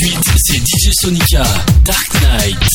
suite, c'est DJ Sonica, Dark Knight.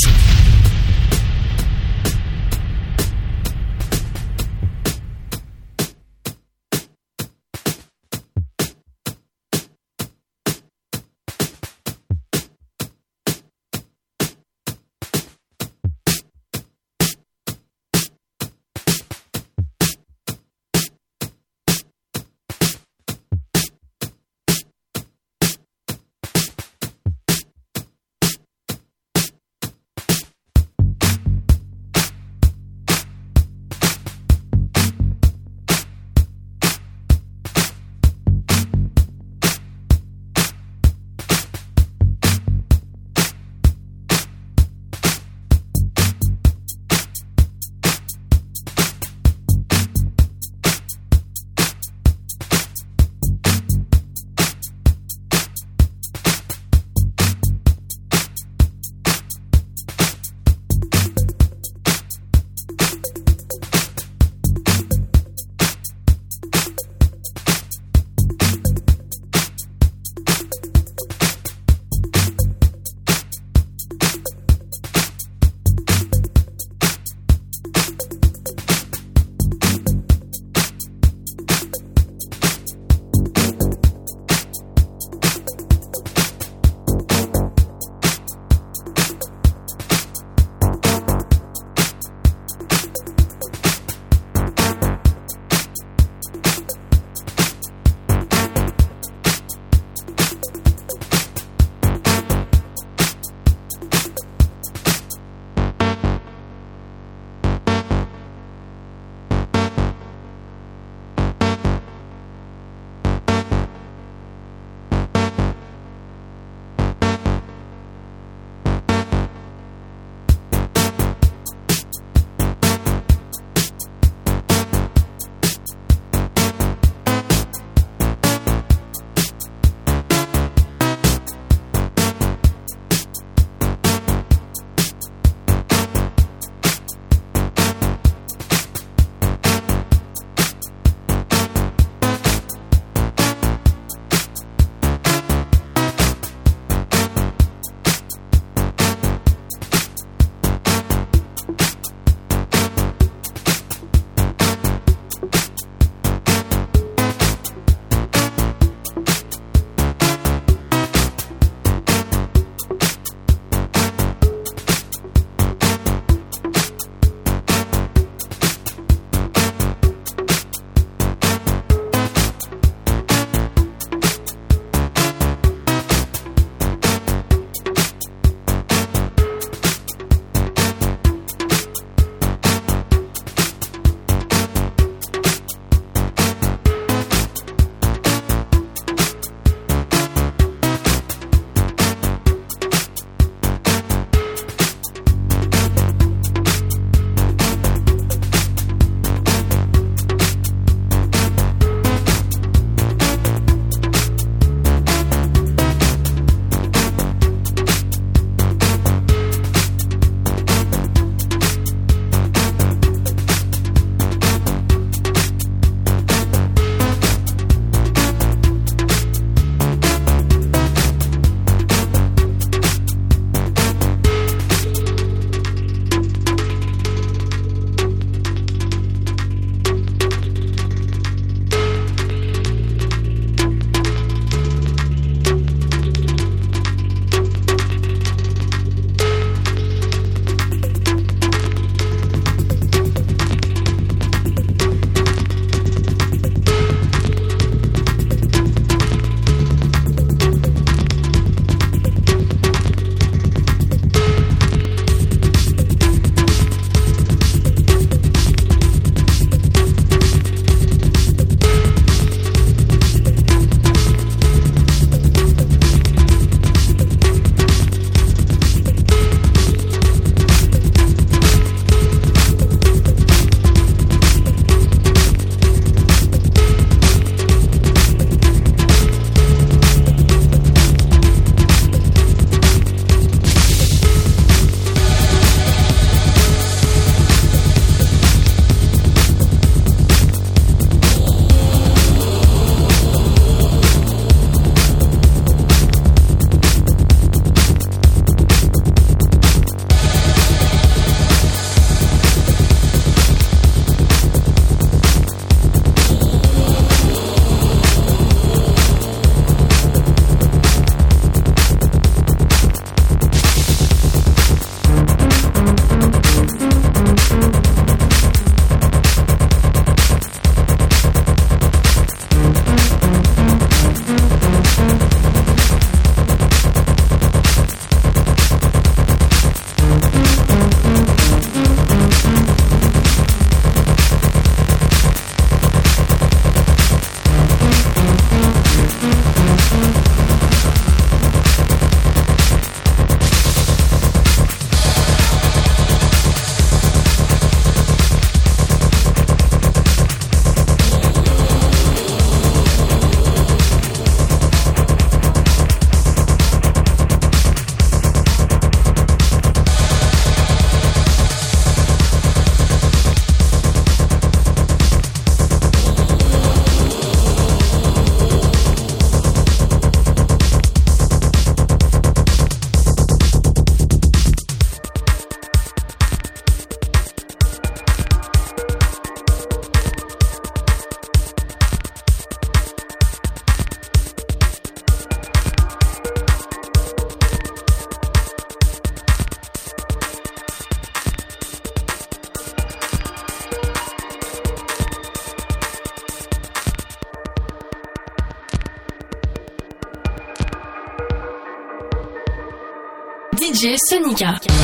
Ninja.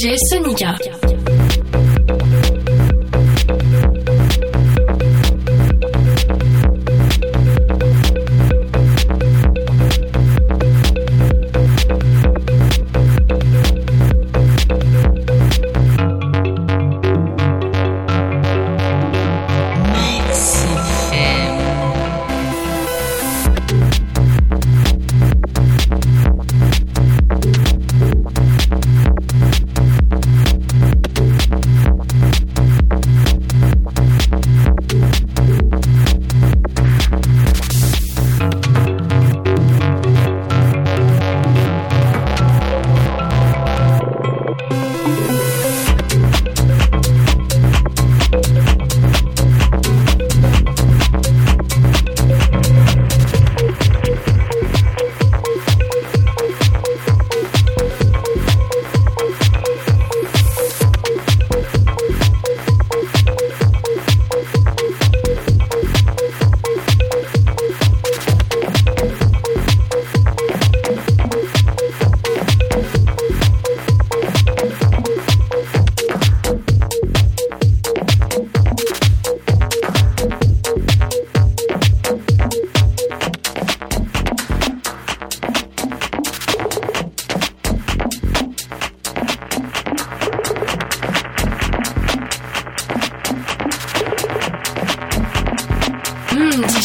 DJ Sonica.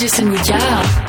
Jason Ricard.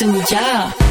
listen, yeah.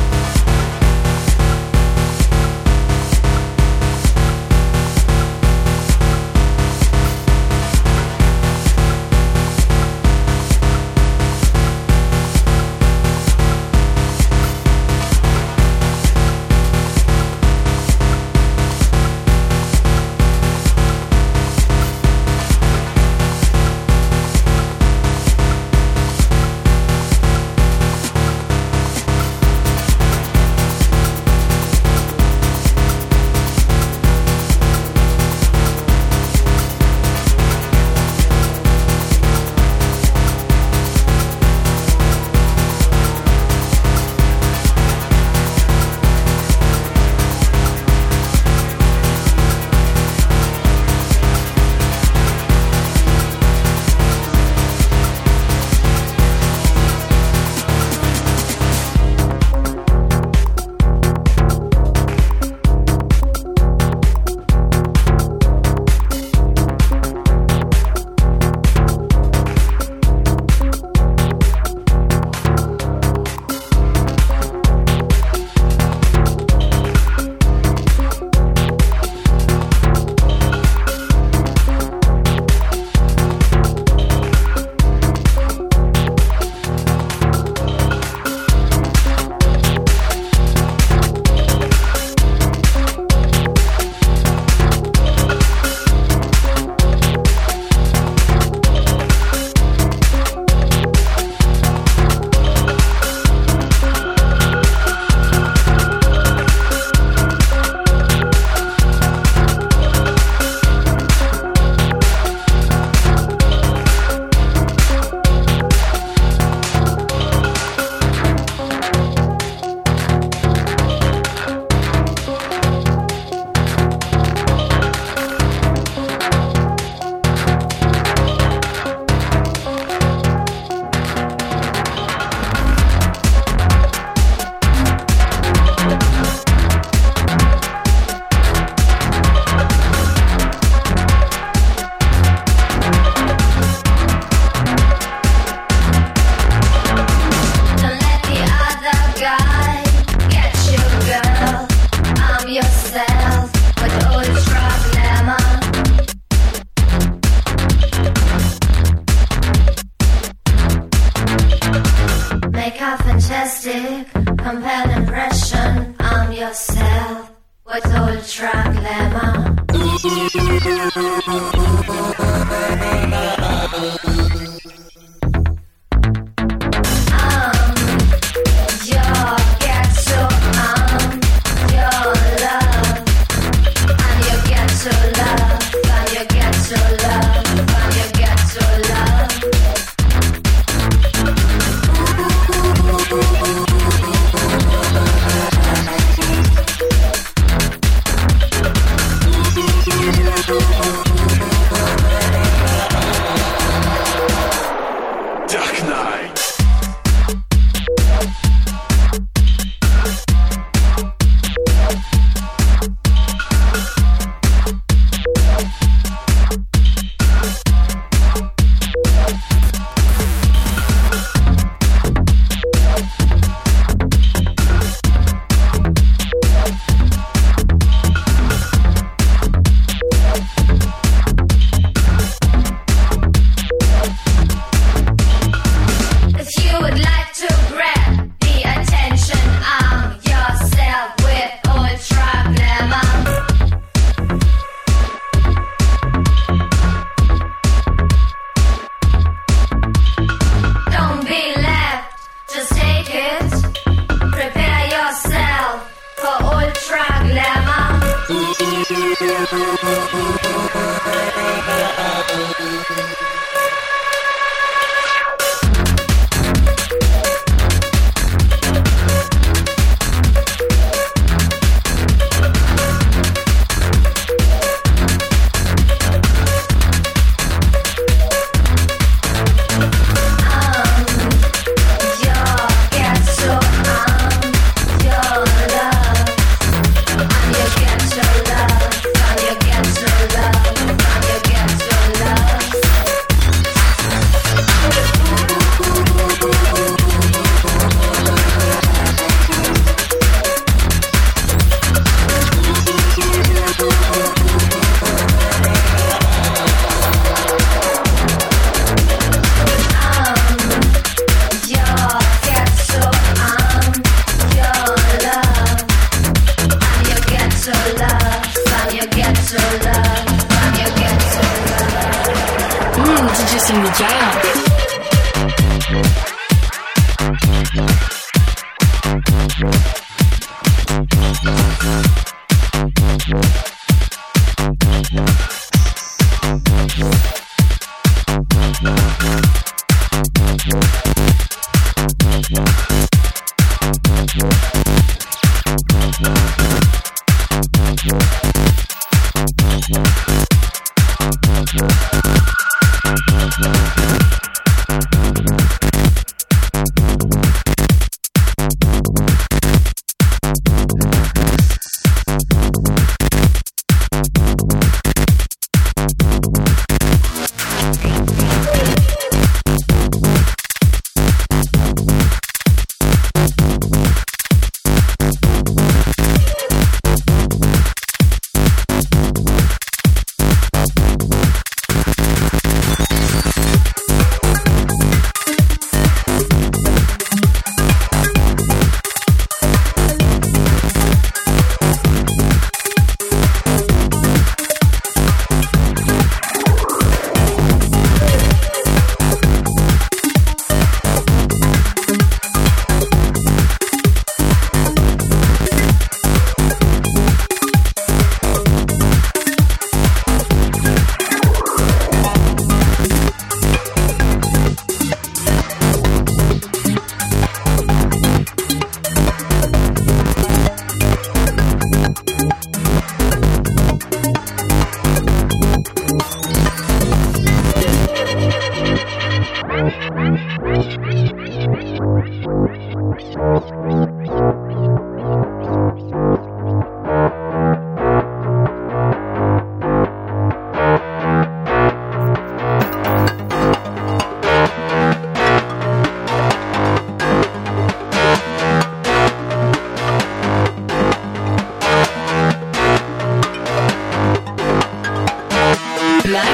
Mm-hmm.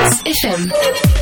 Kiss FM.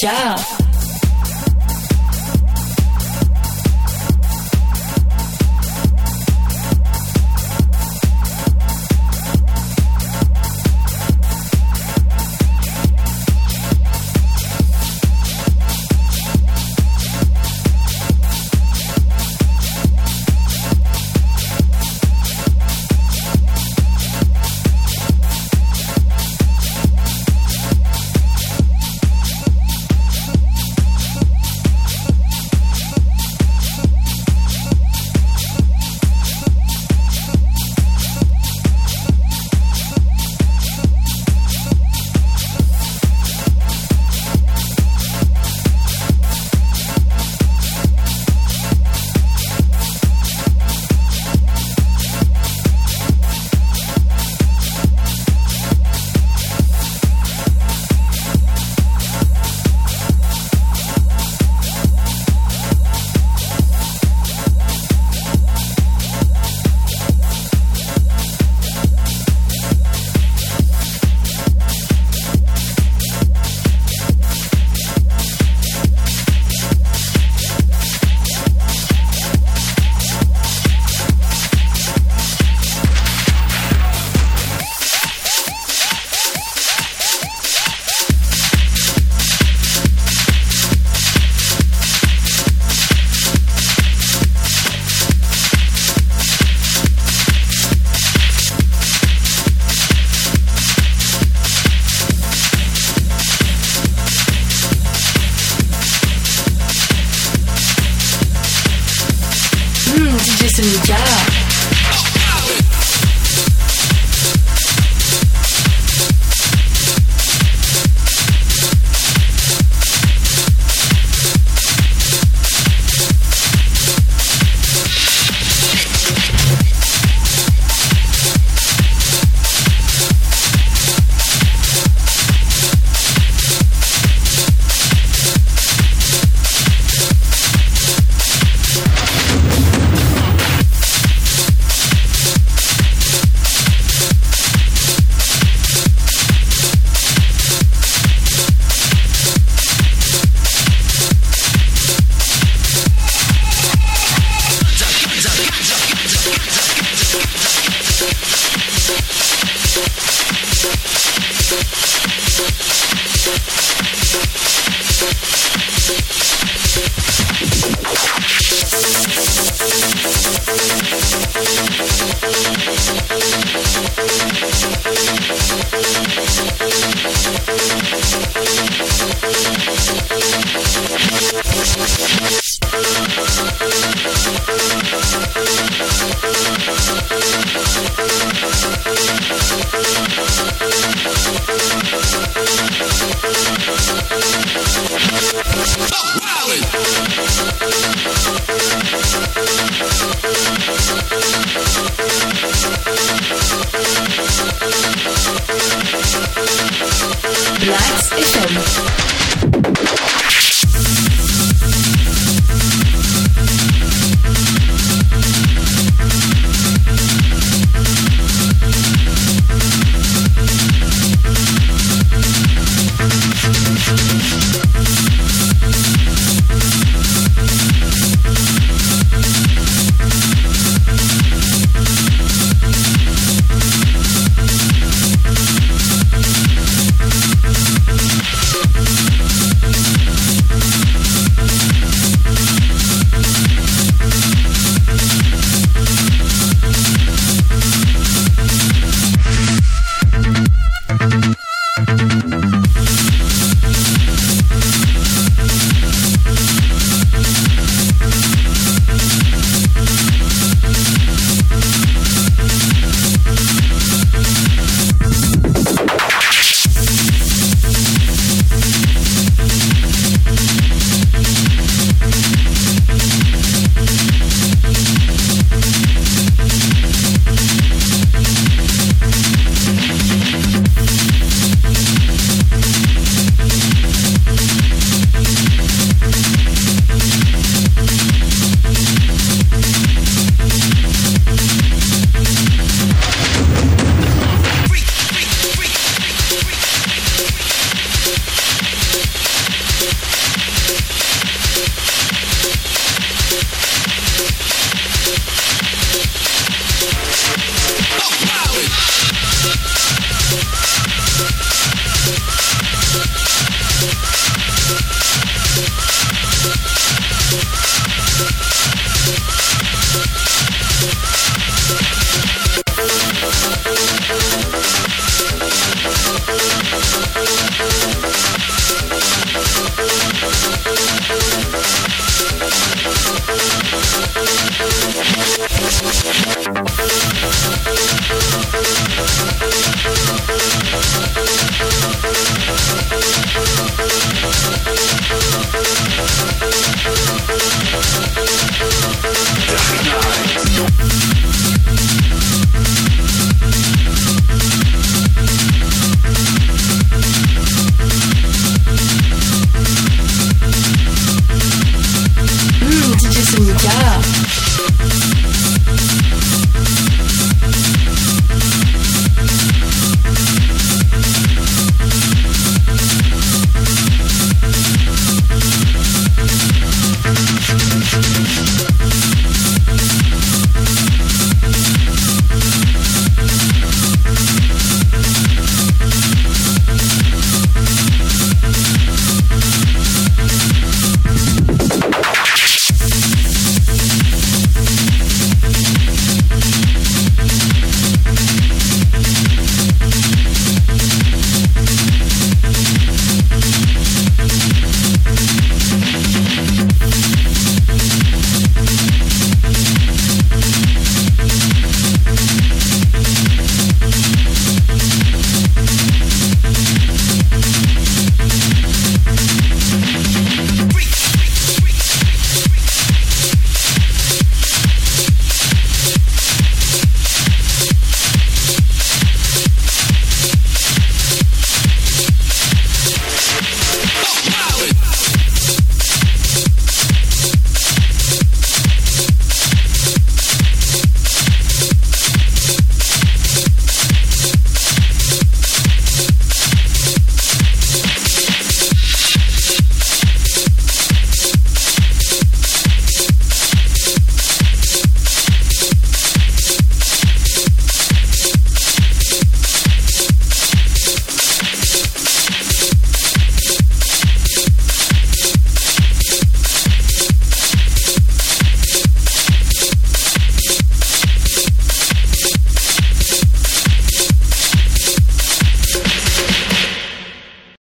Yeah.